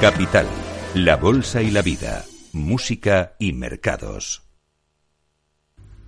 Capital, la Bolsa y la Vida, Música y Mercados.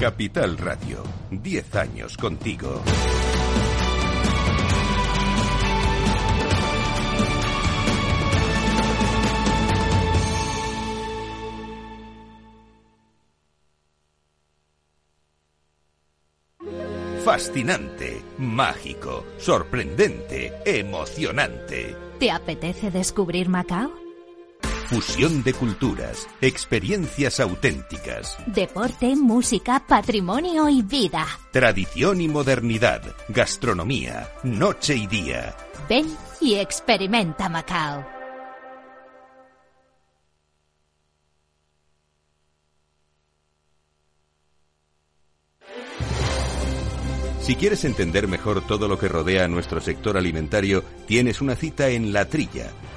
Capital Radio, 10 años contigo. Fascinante, mágico, sorprendente, emocionante. ¿Te apetece descubrir Macao? Fusión de culturas, experiencias auténticas, Deporte, música, patrimonio y vida. tradición y modernidad, gastronomía, noche y día. Ven y experimenta Macao. Si quieres entender mejor todo lo que rodea a nuestro sector alimentario, tienes una cita en La Trilla.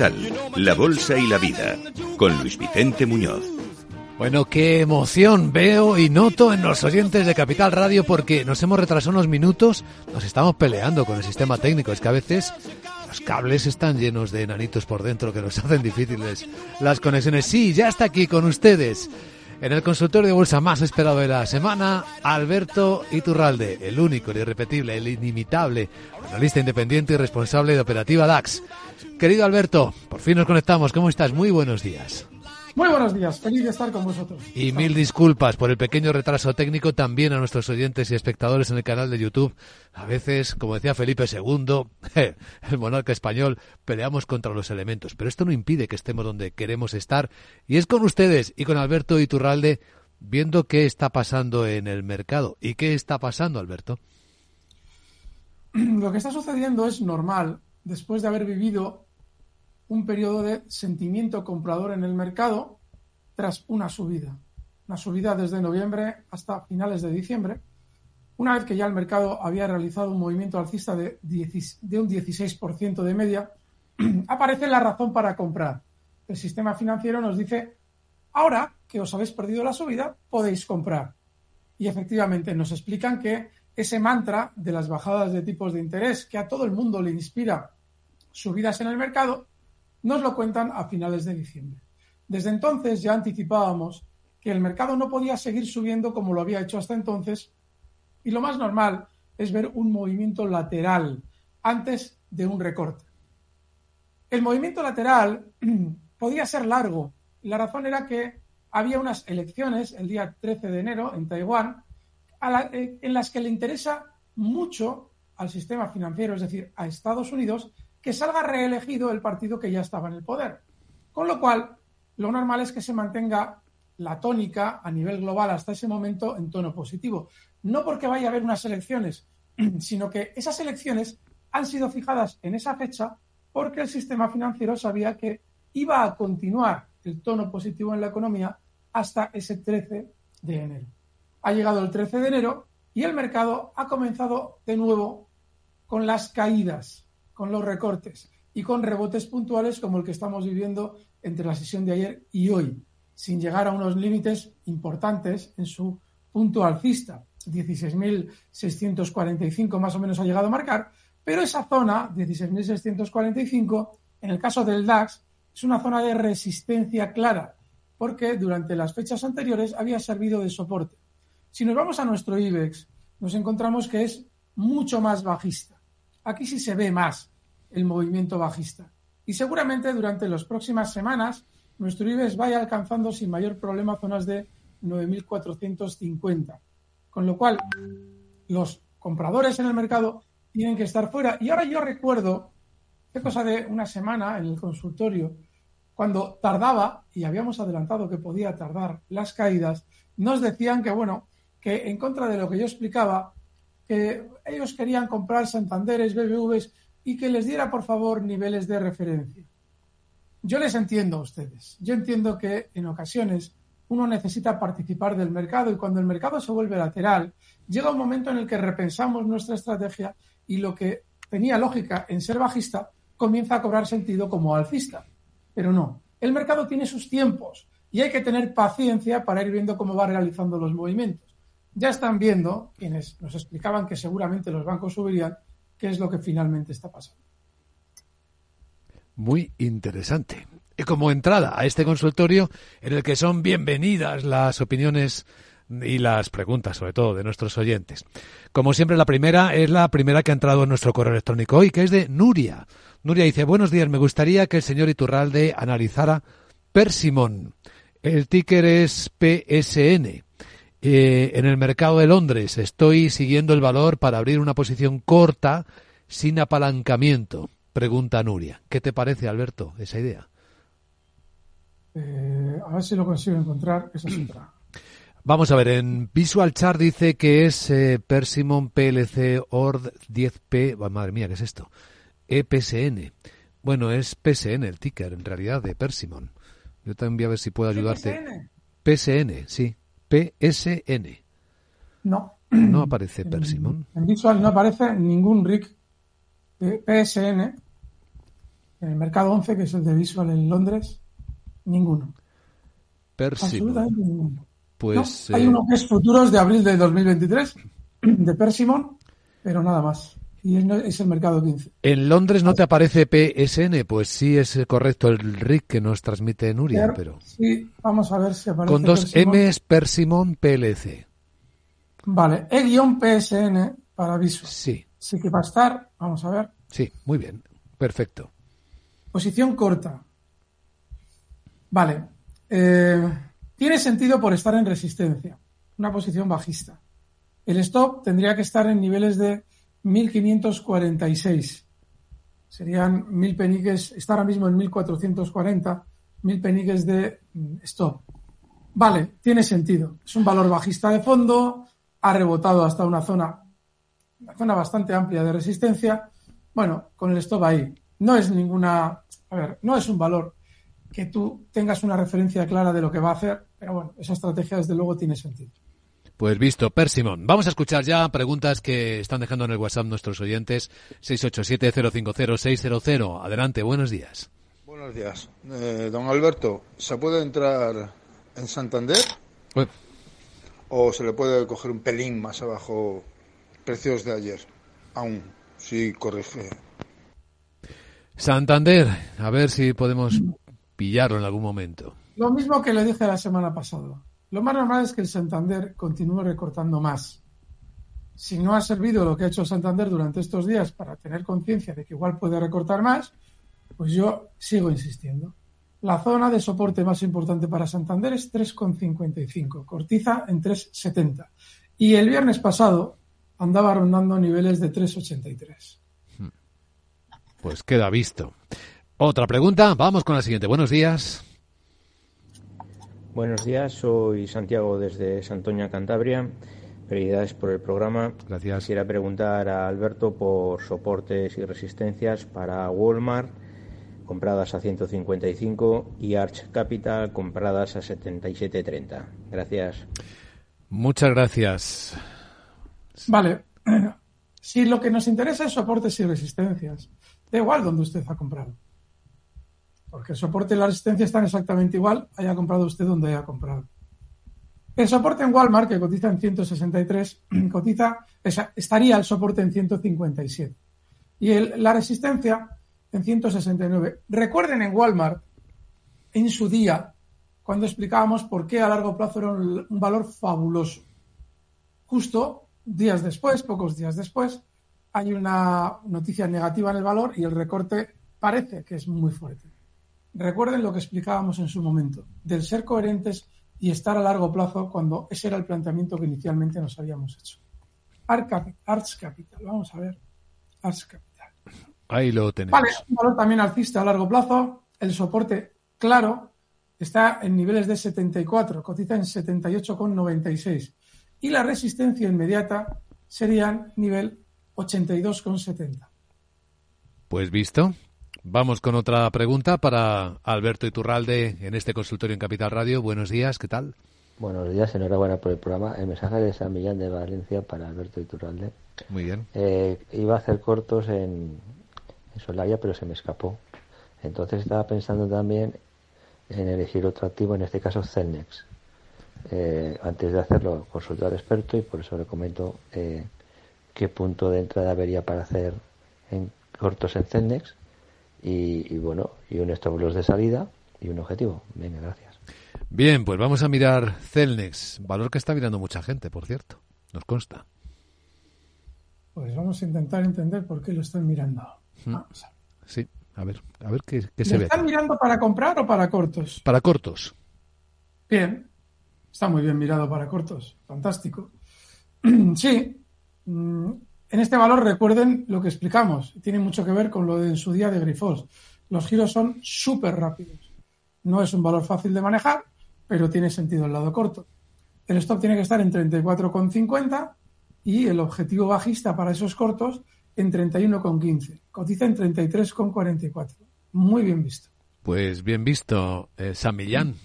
Capital, la bolsa y la vida, con Luis Vicente Muñoz. Bueno, qué emoción veo y noto en los oyentes de Capital Radio porque nos hemos retrasado unos minutos, nos estamos peleando con el sistema técnico. Es que a veces los cables están llenos de enanitos por dentro que nos hacen difíciles las conexiones. Sí, ya está aquí con ustedes. En el consultorio de bolsa más esperado de la semana, Alberto Iturralde, el único, el irrepetible, el inimitable, analista independiente y responsable de Operativa DAX. Querido Alberto, por fin nos conectamos. ¿Cómo estás? Muy buenos días. Muy buenos días, feliz de estar con vosotros. Y mil disculpas por el pequeño retraso técnico también a nuestros oyentes y espectadores en el canal de YouTube. A veces, como decía Felipe II, el monarca español, peleamos contra los elementos, pero esto no impide que estemos donde queremos estar. Y es con ustedes y con Alberto Iturralde viendo qué está pasando en el mercado. ¿Y qué está pasando, Alberto? Lo que está sucediendo es normal después de haber vivido un periodo de sentimiento comprador en el mercado tras una subida. Una subida desde noviembre hasta finales de diciembre, una vez que ya el mercado había realizado un movimiento alcista de, 10 de un 16% de media, aparece la razón para comprar. El sistema financiero nos dice, ahora que os habéis perdido la subida, podéis comprar. Y efectivamente nos explican que ese mantra de las bajadas de tipos de interés que a todo el mundo le inspira subidas en el mercado, nos lo cuentan a finales de diciembre. Desde entonces ya anticipábamos que el mercado no podía seguir subiendo como lo había hecho hasta entonces y lo más normal es ver un movimiento lateral antes de un recorte. El movimiento lateral podía ser largo. La razón era que había unas elecciones el día 13 de enero en Taiwán eh, en las que le interesa mucho al sistema financiero, es decir, a Estados Unidos, que salga reelegido el partido que ya estaba en el poder. Con lo cual, lo normal es que se mantenga la tónica a nivel global hasta ese momento en tono positivo. No porque vaya a haber unas elecciones, sino que esas elecciones han sido fijadas en esa fecha porque el sistema financiero sabía que iba a continuar el tono positivo en la economía hasta ese 13 de enero. Ha llegado el 13 de enero y el mercado ha comenzado de nuevo con las caídas, con los recortes y con rebotes puntuales como el que estamos viviendo entre la sesión de ayer y hoy, sin llegar a unos límites importantes en su punto alcista. 16.645 más o menos ha llegado a marcar, pero esa zona, 16.645, en el caso del DAX, es una zona de resistencia clara, porque durante las fechas anteriores había servido de soporte. Si nos vamos a nuestro IBEX, nos encontramos que es mucho más bajista. Aquí sí se ve más el movimiento bajista. Y seguramente durante las próximas semanas nuestro IBEX vaya alcanzando sin mayor problema zonas de 9.450. Con lo cual, los compradores en el mercado tienen que estar fuera. Y ahora yo recuerdo, qué cosa de una semana en el consultorio, cuando tardaba, y habíamos adelantado que podía tardar las caídas, nos decían que, bueno, que en contra de lo que yo explicaba, que ellos querían comprar Santanderes, BBVs y que les diera, por favor, niveles de referencia. Yo les entiendo a ustedes. Yo entiendo que en ocasiones uno necesita participar del mercado y cuando el mercado se vuelve lateral, llega un momento en el que repensamos nuestra estrategia y lo que tenía lógica en ser bajista comienza a cobrar sentido como alcista. Pero no, el mercado tiene sus tiempos y hay que tener paciencia para ir viendo cómo va realizando los movimientos. Ya están viendo, quienes nos explicaban que seguramente los bancos subirían, qué es lo que finalmente está pasando. Muy interesante. Y como entrada a este consultorio en el que son bienvenidas las opiniones y las preguntas, sobre todo, de nuestros oyentes. Como siempre, la primera es la primera que ha entrado en nuestro correo electrónico hoy, que es de Nuria. Nuria dice, buenos días, me gustaría que el señor Iturralde analizara Persimón. El ticker es PSN. Eh, en el mercado de Londres estoy siguiendo el valor para abrir una posición corta sin apalancamiento. Pregunta Nuria. ¿Qué te parece, Alberto, esa idea? Eh, a ver si lo consigo encontrar. Esa es otra. Vamos a ver, en Visual Chart dice que es eh, Persimon PLC ORD 10P. madre mía, ¿qué es esto? EPSN. Bueno, es PSN el ticker, en realidad, de Persimon. Yo también voy a ver si puedo ayudarte. PSN, sí. PSN. No. No aparece Persimon. En Visual no aparece ningún RIC de PSN. En el mercado 11, que es el de Visual en Londres, ninguno. Persimon. Absolutamente ninguno. Pues, hay eh, uno que es futuros de abril de 2023, de Persimon, pero nada más. Y es el mercado 15. En Londres no te aparece PSN, pues sí es correcto el RIC que nos transmite Nuria, pero... Sí, vamos a ver si aparece. Con dos. M's Persimon PLC. Vale, E-PSN para Visual. Sí. Sí que va a estar, vamos a ver. Sí, muy bien, perfecto. Posición corta. Vale. Eh, tiene sentido por estar en resistencia. Una posición bajista. El stop tendría que estar en niveles de 1546. Serían mil peniques, está ahora mismo en 1440, mil peniques de mm, stop. Vale, tiene sentido. Es un valor bajista de fondo, ha rebotado hasta una zona, una zona bastante amplia de resistencia. Bueno, con el stop ahí. No es ninguna, a ver, no es un valor que tú tengas una referencia clara de lo que va a hacer, pero bueno, esa estrategia desde luego tiene sentido. Pues visto, Persimón. Vamos a escuchar ya preguntas que están dejando en el WhatsApp nuestros oyentes. 687-050-600. Adelante, buenos días. Buenos días. Eh, don Alberto, ¿se puede entrar en Santander? Uy. ¿O se le puede coger un pelín más abajo precios de ayer? Aún, sí corrige. Santander, a ver si podemos pillarlo en algún momento. Lo mismo que le dije la semana pasada. Lo más normal es que el Santander continúe recortando más. si no ha servido lo que ha hecho Santander durante estos días para tener conciencia de que igual puede recortar más, pues yo sigo insistiendo. La zona de soporte más importante para Santander es 3,55, Cortiza en 3,70. Y el viernes pasado andaba rondando niveles de 3,83. Pues queda visto. Otra pregunta, vamos con la siguiente. Buenos días. Buenos días, soy Santiago desde Santoña, Cantabria. Felicidades por el programa. Gracias. Quisiera preguntar a Alberto por soportes y resistencias para Walmart compradas a 155 y Arch Capital compradas a 77.30. Gracias. Muchas gracias. Vale. Si lo que nos interesa es soportes y resistencias, da igual donde usted ha comprado. Porque el soporte y la resistencia están exactamente igual, haya comprado usted donde haya comprado. El soporte en Walmart, que cotiza en 163, cotiza, estaría el soporte en 157. Y el, la resistencia en 169. Recuerden en Walmart, en su día, cuando explicábamos por qué a largo plazo era un, un valor fabuloso. Justo días después, pocos días después, hay una noticia negativa en el valor y el recorte parece que es muy fuerte. Recuerden lo que explicábamos en su momento, del ser coherentes y estar a largo plazo cuando ese era el planteamiento que inicialmente nos habíamos hecho. Arts Capital, vamos a ver. Arts Capital. Ahí lo tenemos. Vale, un valor también alcista a largo plazo. El soporte claro está en niveles de 74, cotiza en 78,96. Y la resistencia inmediata serían nivel 82,70. Pues visto. Vamos con otra pregunta para Alberto Iturralde en este consultorio en Capital Radio. Buenos días, ¿qué tal? Buenos días, enhorabuena por el programa. El mensaje de San Millán de Valencia para Alberto Iturralde. Muy bien. Eh, iba a hacer cortos en, en Solaya, pero se me escapó. Entonces estaba pensando también en elegir otro activo, en este caso Celnex. Eh, antes de hacerlo, consulté al experto y por eso le comento eh, qué punto de entrada vería para hacer en cortos en Celnex y, y, bueno, y un stop loss de salida y un objetivo. Venga, gracias. Bien, pues vamos a mirar Celnex, valor que está mirando mucha gente, por cierto, nos consta. Pues vamos a intentar entender por qué lo están mirando. Vamos a Sí, a ver, a ver qué, qué ¿Lo se ve. están mirando para comprar o para cortos? Para cortos. Bien, está muy bien mirado para cortos, fantástico. sí, mm, en este valor recuerden lo que explicamos, tiene mucho que ver con lo de en su día de Grifos. Los giros son súper rápidos. No es un valor fácil de manejar, pero tiene sentido el lado corto. El stop tiene que estar en 34,50 y el objetivo bajista para esos cortos en 31,15. Cotiza en 33,44. Muy bien visto. Pues bien visto, eh, San Millán,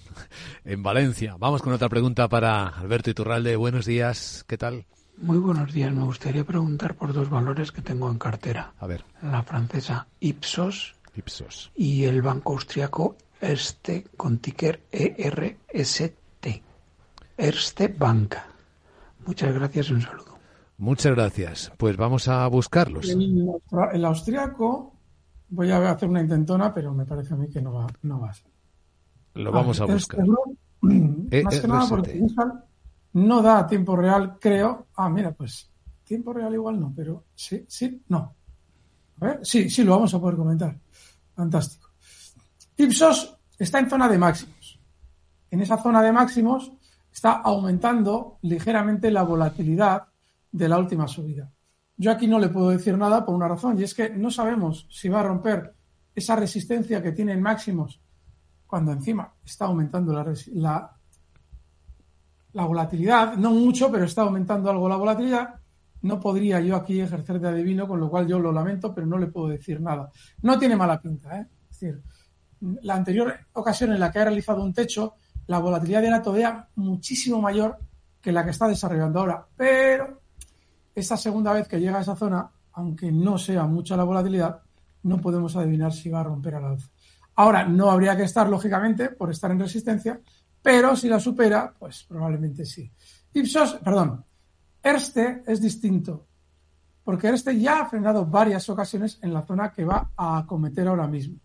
en Valencia. Vamos con otra pregunta para Alberto Iturralde. Buenos días, ¿qué tal? Muy buenos días. Me gustaría preguntar por dos valores que tengo en cartera. A ver. La francesa Ipsos, Ipsos. y el banco austriaco Erste con ticker ERST. Erste Banca. Muchas gracias y un saludo. Muchas gracias. Pues vamos a buscarlos. El, el austriaco, voy a hacer una intentona, pero me parece a mí que no va, no va a ser. Lo vamos a buscar. Este, más que nada porque no da tiempo real, creo. Ah, mira, pues tiempo real igual no, pero sí, sí, no. A ver, sí, sí, lo vamos a poder comentar. Fantástico. Ipsos está en zona de máximos. En esa zona de máximos está aumentando ligeramente la volatilidad de la última subida. Yo aquí no le puedo decir nada por una razón, y es que no sabemos si va a romper esa resistencia que tiene en máximos cuando encima está aumentando la, la, la volatilidad, no mucho, pero está aumentando algo la volatilidad. No podría yo aquí ejercer de adivino, con lo cual yo lo lamento, pero no le puedo decir nada. No tiene mala pinta, ¿eh? Es decir, la anterior ocasión en la que ha realizado un techo, la volatilidad era todavía muchísimo mayor que la que está desarrollando ahora. Pero esta segunda vez que llega a esa zona, aunque no sea mucha la volatilidad, no podemos adivinar si va a romper al alza. Ahora, no habría que estar, lógicamente, por estar en resistencia, pero si la supera, pues probablemente sí. Ipsos, perdón, Erste es distinto, porque Erste ya ha frenado varias ocasiones en la zona que va a acometer ahora mismo.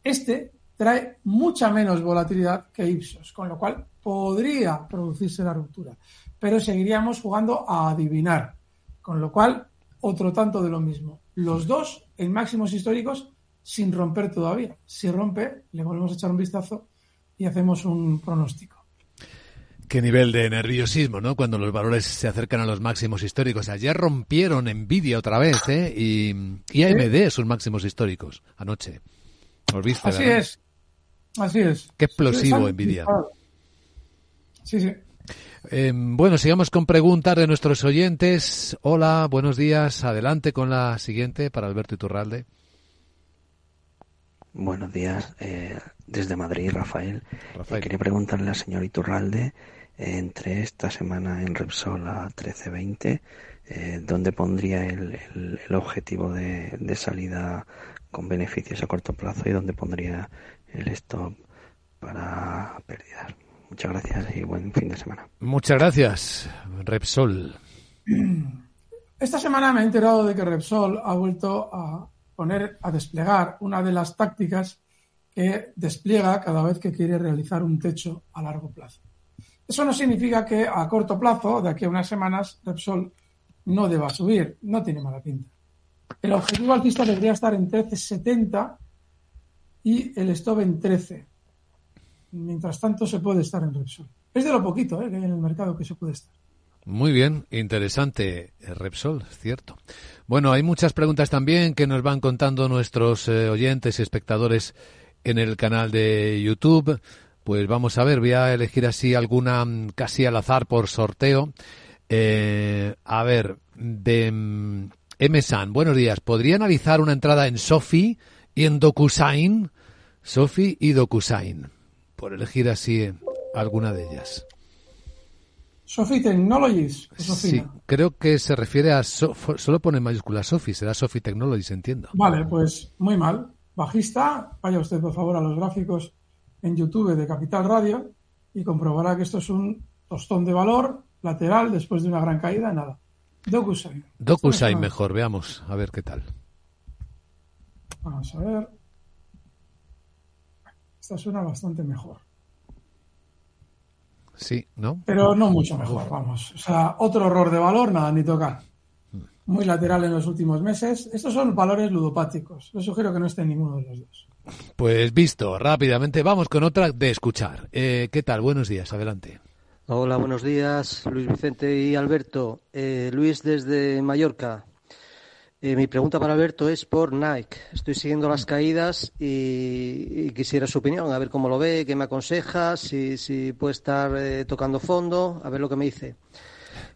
Este trae mucha menos volatilidad que Ipsos, con lo cual podría producirse la ruptura, pero seguiríamos jugando a adivinar. Con lo cual, otro tanto de lo mismo. Los dos en máximos históricos sin romper todavía. Si rompe, le volvemos a echar un vistazo y hacemos un pronóstico. Qué nivel de nerviosismo, ¿no? Cuando los valores se acercan a los máximos históricos. Ayer rompieron Nvidia otra vez, ¿eh? Y, y AMD sus máximos históricos anoche. ¿Los viste, Así verdad? es. Así es. Qué explosivo Sí, Nvidia. Sí, sí. Eh, bueno, sigamos con preguntas de nuestros oyentes. Hola, buenos días. Adelante con la siguiente para Alberto Iturralde. Buenos días, eh, desde Madrid, Rafael. Rafael. Eh, quería preguntarle al señor Iturralde, eh, entre esta semana en Repsol a 13.20, eh, ¿dónde pondría el, el- el objetivo de, de salida con beneficios a corto plazo y dónde pondría el stop para pérdidas? Muchas gracias y buen fin de semana. Muchas gracias, Repsol. Esta semana me he enterado de que Repsol ha vuelto a poner, a desplegar una de las tácticas que despliega cada vez que quiere realizar un techo a largo plazo. Eso no significa que a corto plazo, de aquí a unas semanas, Repsol no deba subir, no tiene mala pinta. El objetivo alcista debería estar en 13,70 y el stop en 13. Mientras tanto, se puede estar en Repsol. Es de lo poquito ¿eh? que hay en el mercado que se puede estar. Muy bien, interesante, eh, Repsol, es cierto. Bueno, hay muchas preguntas también que nos van contando nuestros eh, oyentes y espectadores en el canal de YouTube. Pues vamos a ver, voy a elegir así alguna mm, casi al azar por sorteo. Eh, a ver, de mm, M-San, buenos días. ¿Podría analizar una entrada en Sofi y en DocuSign? Sofi y DocuSign, por elegir así eh, alguna de ellas. Sophie Technologies. Sí, creo que se refiere a... So- solo pone en mayúscula Sofi, será Sofi Technologies, entiendo. Vale, pues muy mal. Bajista, vaya usted por favor a los gráficos en YouTube de Capital Radio y comprobará que esto es un tostón de valor lateral después de una gran caída, nada. DocuSign. DocuSign mejor, veamos, a ver qué tal. Vamos a ver. Esta suena bastante mejor. Sí, ¿no? Pero no mucho mejor, vamos. O sea, otro error de valor, nada, ni tocar. Muy lateral en los últimos meses. Estos son valores ludopáticos. Les sugiero que no esté en ninguno de los dos. Pues visto, rápidamente, vamos con otra de escuchar. Eh, ¿Qué tal? Buenos días, adelante. Hola, buenos días, Luis Vicente y Alberto. Eh, Luis desde Mallorca. Eh, mi pregunta para Alberto es por Nike. Estoy siguiendo las caídas y, y quisiera su opinión, a ver cómo lo ve, qué me aconseja, si, si puede estar eh, tocando fondo, a ver lo que me dice.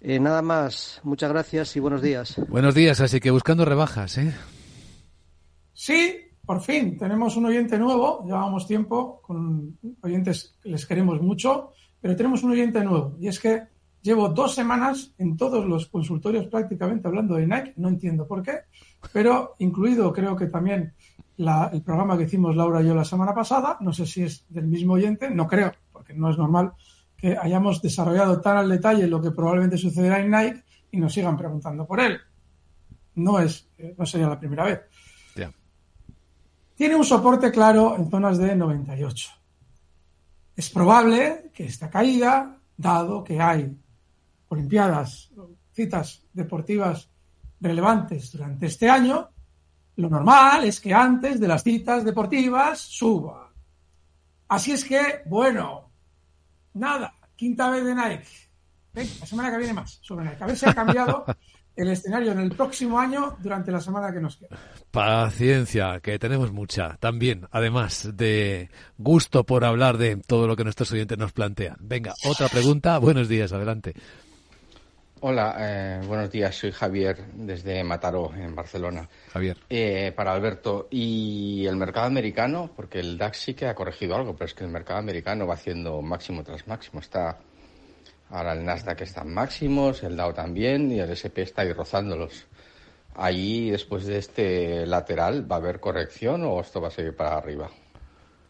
Eh, nada más, muchas gracias y buenos días. Buenos días, así que buscando rebajas, ¿eh? Sí, por fin, tenemos un oyente nuevo. Llevamos tiempo con oyentes que les queremos mucho, pero tenemos un oyente nuevo. Y es que llevo dos semanas en todos los consultorios prácticamente hablando de Nike. No entiendo por qué, pero incluido creo que también la- el programa que hicimos Laura y yo la semana pasada. No sé si es del mismo oyente, no creo, porque no es normal que hayamos desarrollado tan al detalle lo que probablemente sucederá en Nike y nos sigan preguntando por él. No es, eh, no sería la primera vez. Tiene un soporte claro en zonas de 98. Es probable que esta caída, dado que hay Olimpiadas, citas deportivas relevantes durante este año, lo normal es que antes de las citas deportivas suba. Así es que, bueno, nada, quinta vez de Nike. Venga, la semana que viene más sobre Nike. A ver si ha cambiado el escenario en el próximo año durante la semana que nos queda. Paciencia, que tenemos mucha también, además de gusto por hablar de todo lo que nuestros oyentes nos plantean. Venga, otra pregunta. Buenos días, adelante. Hola, eh, buenos días. Soy Javier desde Mataró, en Barcelona. Javier. Eh, para Alberto, ¿y el mercado americano? Porque el DAX sí que ha corregido algo, pero es que el mercado americano va haciendo máximo tras máximo. Está ahora el Nasdaq está en máximos, el Dow también y el SP está ahí rozándolos. Ahí, después de este lateral, ¿va a haber corrección o esto va a seguir para arriba?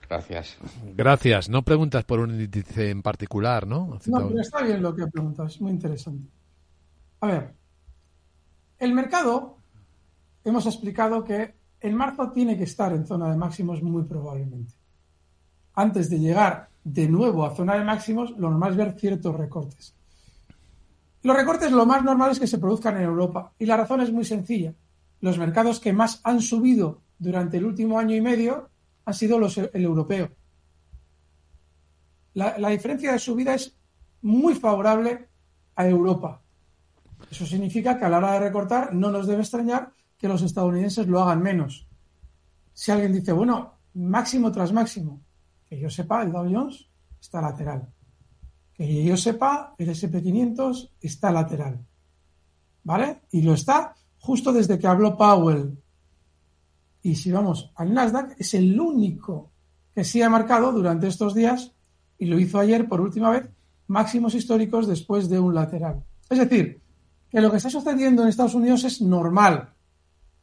Gracias. Gracias. No preguntas por un índice en particular, ¿no? No, pero está bien lo que preguntas, es muy interesante. A ver, el mercado, hemos explicado que en marzo tiene que estar en zona de máximos muy probablemente. Antes de llegar de nuevo a zona de máximos, lo normal es ver ciertos recortes. Los recortes lo más normal es que se produzcan en Europa y la razón es muy sencilla. Los mercados que más han subido durante el último año y medio han sido el europeo. La diferencia de subida es muy favorable a Europa. Eso significa que a la hora de recortar no nos debe extrañar que los estadounidenses lo hagan menos. Si alguien dice, bueno, máximo tras máximo, que yo sepa, el Dow Jones está lateral. Que yo sepa, el SP500 está lateral. ¿Vale? Y lo está justo desde que habló Powell. Y si vamos al Nasdaq, es el único que sí ha marcado durante estos días, y lo hizo ayer por última vez, máximos históricos después de un lateral. Es decir, que lo que está sucediendo en Estados Unidos es normal.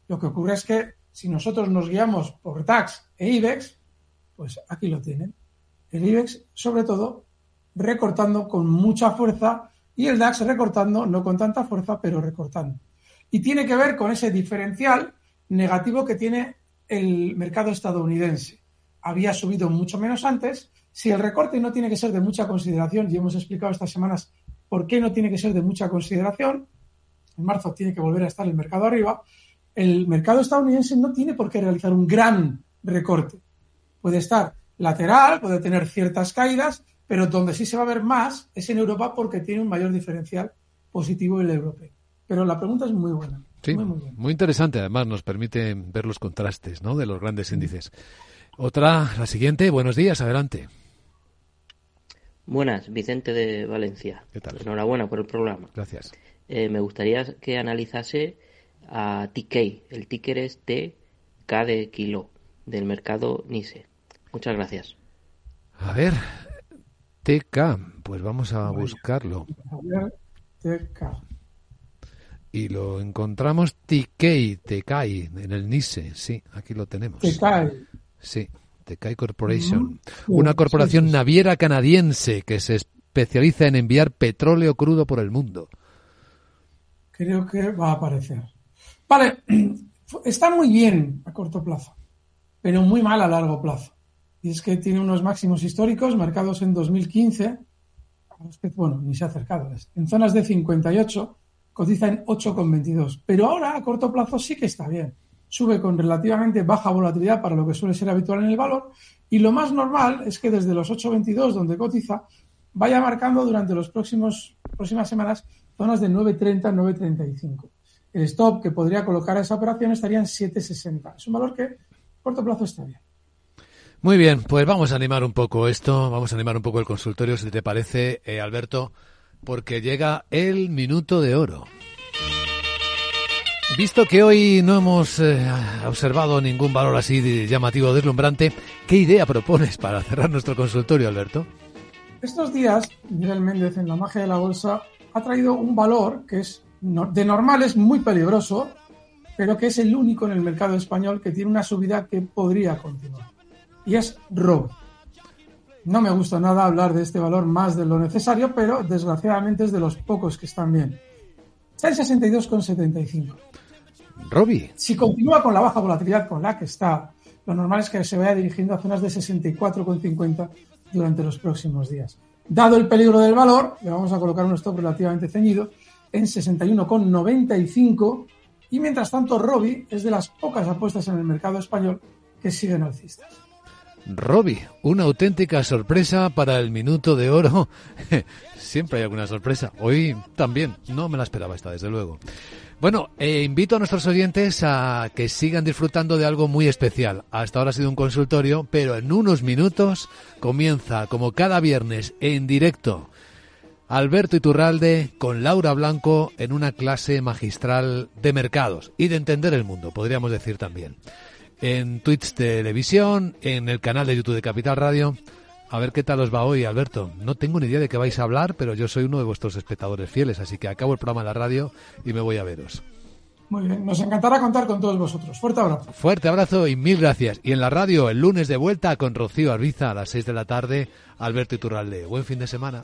Lo que ocurre es que si nosotros nos guiamos por DAX e IBEX, pues aquí lo tienen. El IBEX, sobre todo, recortando con mucha fuerza y el DAX recortando, no con tanta fuerza, pero recortando. Y tiene que ver con ese diferencial negativo que tiene el mercado estadounidense. Había subido mucho menos antes. Si el recorte no tiene que ser de mucha consideración, y hemos explicado estas semanas por qué no tiene que ser de mucha consideración, en marzo tiene que volver a estar el mercado arriba, el mercado estadounidense no tiene por qué realizar un gran recorte. Puede estar lateral, puede tener ciertas caídas, pero donde sí se va a ver más es en Europa porque tiene un mayor diferencial positivo el europeo. Pero la pregunta es muy buena. Sí, muy, muy, interesante. Además, nos permite ver los contrastes ¿no? de los grandes índices. Otra, la siguiente. Buenos días, adelante. Buenas, Vicente de Valencia. ¿Qué tal? Enhorabuena por el programa. Gracias. Eh, me gustaría que analizase a TK. El ticker es TK de kilo del mercado NISE. Muchas gracias. A ver, TK, pues vamos a buscarlo. TK. Y lo encontramos TK, TK, en el NISE, sí, aquí lo tenemos. TK. Sí, TK Corporation, una corporación naviera canadiense que se especializa en enviar petróleo crudo por el mundo. Creo que va a aparecer. Vale, está muy bien a corto plazo, pero muy mal a largo plazo. Y es que tiene unos máximos históricos marcados en 2015, bueno, ni se ha acercado, en zonas de 58, cotiza en 8,22. Pero ahora a corto plazo sí que está bien. Sube con relativamente baja volatilidad para lo que suele ser habitual en el valor. Y lo más normal es que desde los 8,22 donde cotiza, vaya marcando durante las próximas semanas zonas de 9,30, 9,35. El stop que podría colocar a esa operación estaría en 7,60. Es un valor que a corto plazo está bien. Muy bien, pues vamos a animar un poco esto, vamos a animar un poco el consultorio, si te parece, eh, Alberto, porque llega el minuto de oro. Visto que hoy no hemos eh, observado ningún valor así de llamativo o deslumbrante, ¿qué idea propones para cerrar nuestro consultorio, Alberto? Estos días, Miguel Méndez en la magia de la bolsa ha traído un valor que es de normal es muy peligroso, pero que es el único en el mercado español que tiene una subida que podría continuar. Y es robo. No me gusta nada hablar de este valor más de lo necesario, pero desgraciadamente es de los pocos que están bien. Está en 62,75. Robbie. Si continúa con la baja volatilidad con la que está, lo normal es que se vaya dirigiendo a zonas de 64,50 durante los próximos días. Dado el peligro del valor, le vamos a colocar un stop relativamente ceñido en 61,95 y mientras tanto Robi es de las pocas apuestas en el mercado español que siguen alcistas. Robi, una auténtica sorpresa para el minuto de oro. Siempre hay alguna sorpresa. Hoy también. No me la esperaba esta, desde luego. Bueno, eh, invito a nuestros oyentes a que sigan disfrutando de algo muy especial. Hasta ahora ha sido un consultorio, pero en unos minutos comienza, como cada viernes, en directo, Alberto Iturralde con Laura Blanco en una clase magistral de mercados y de entender el mundo, podríamos decir también. En Twitch Televisión, en el canal de YouTube de Capital Radio. A ver qué tal os va hoy, Alberto. No tengo ni idea de qué vais a hablar, pero yo soy uno de vuestros espectadores fieles, así que acabo el programa de la radio y me voy a veros. Muy bien, nos encantará contar con todos vosotros. Fuerte abrazo. Fuerte abrazo y mil gracias. Y en la radio, el lunes de vuelta con Rocío Arbiza a las 6 de la tarde, Alberto Iturralde. Buen fin de semana.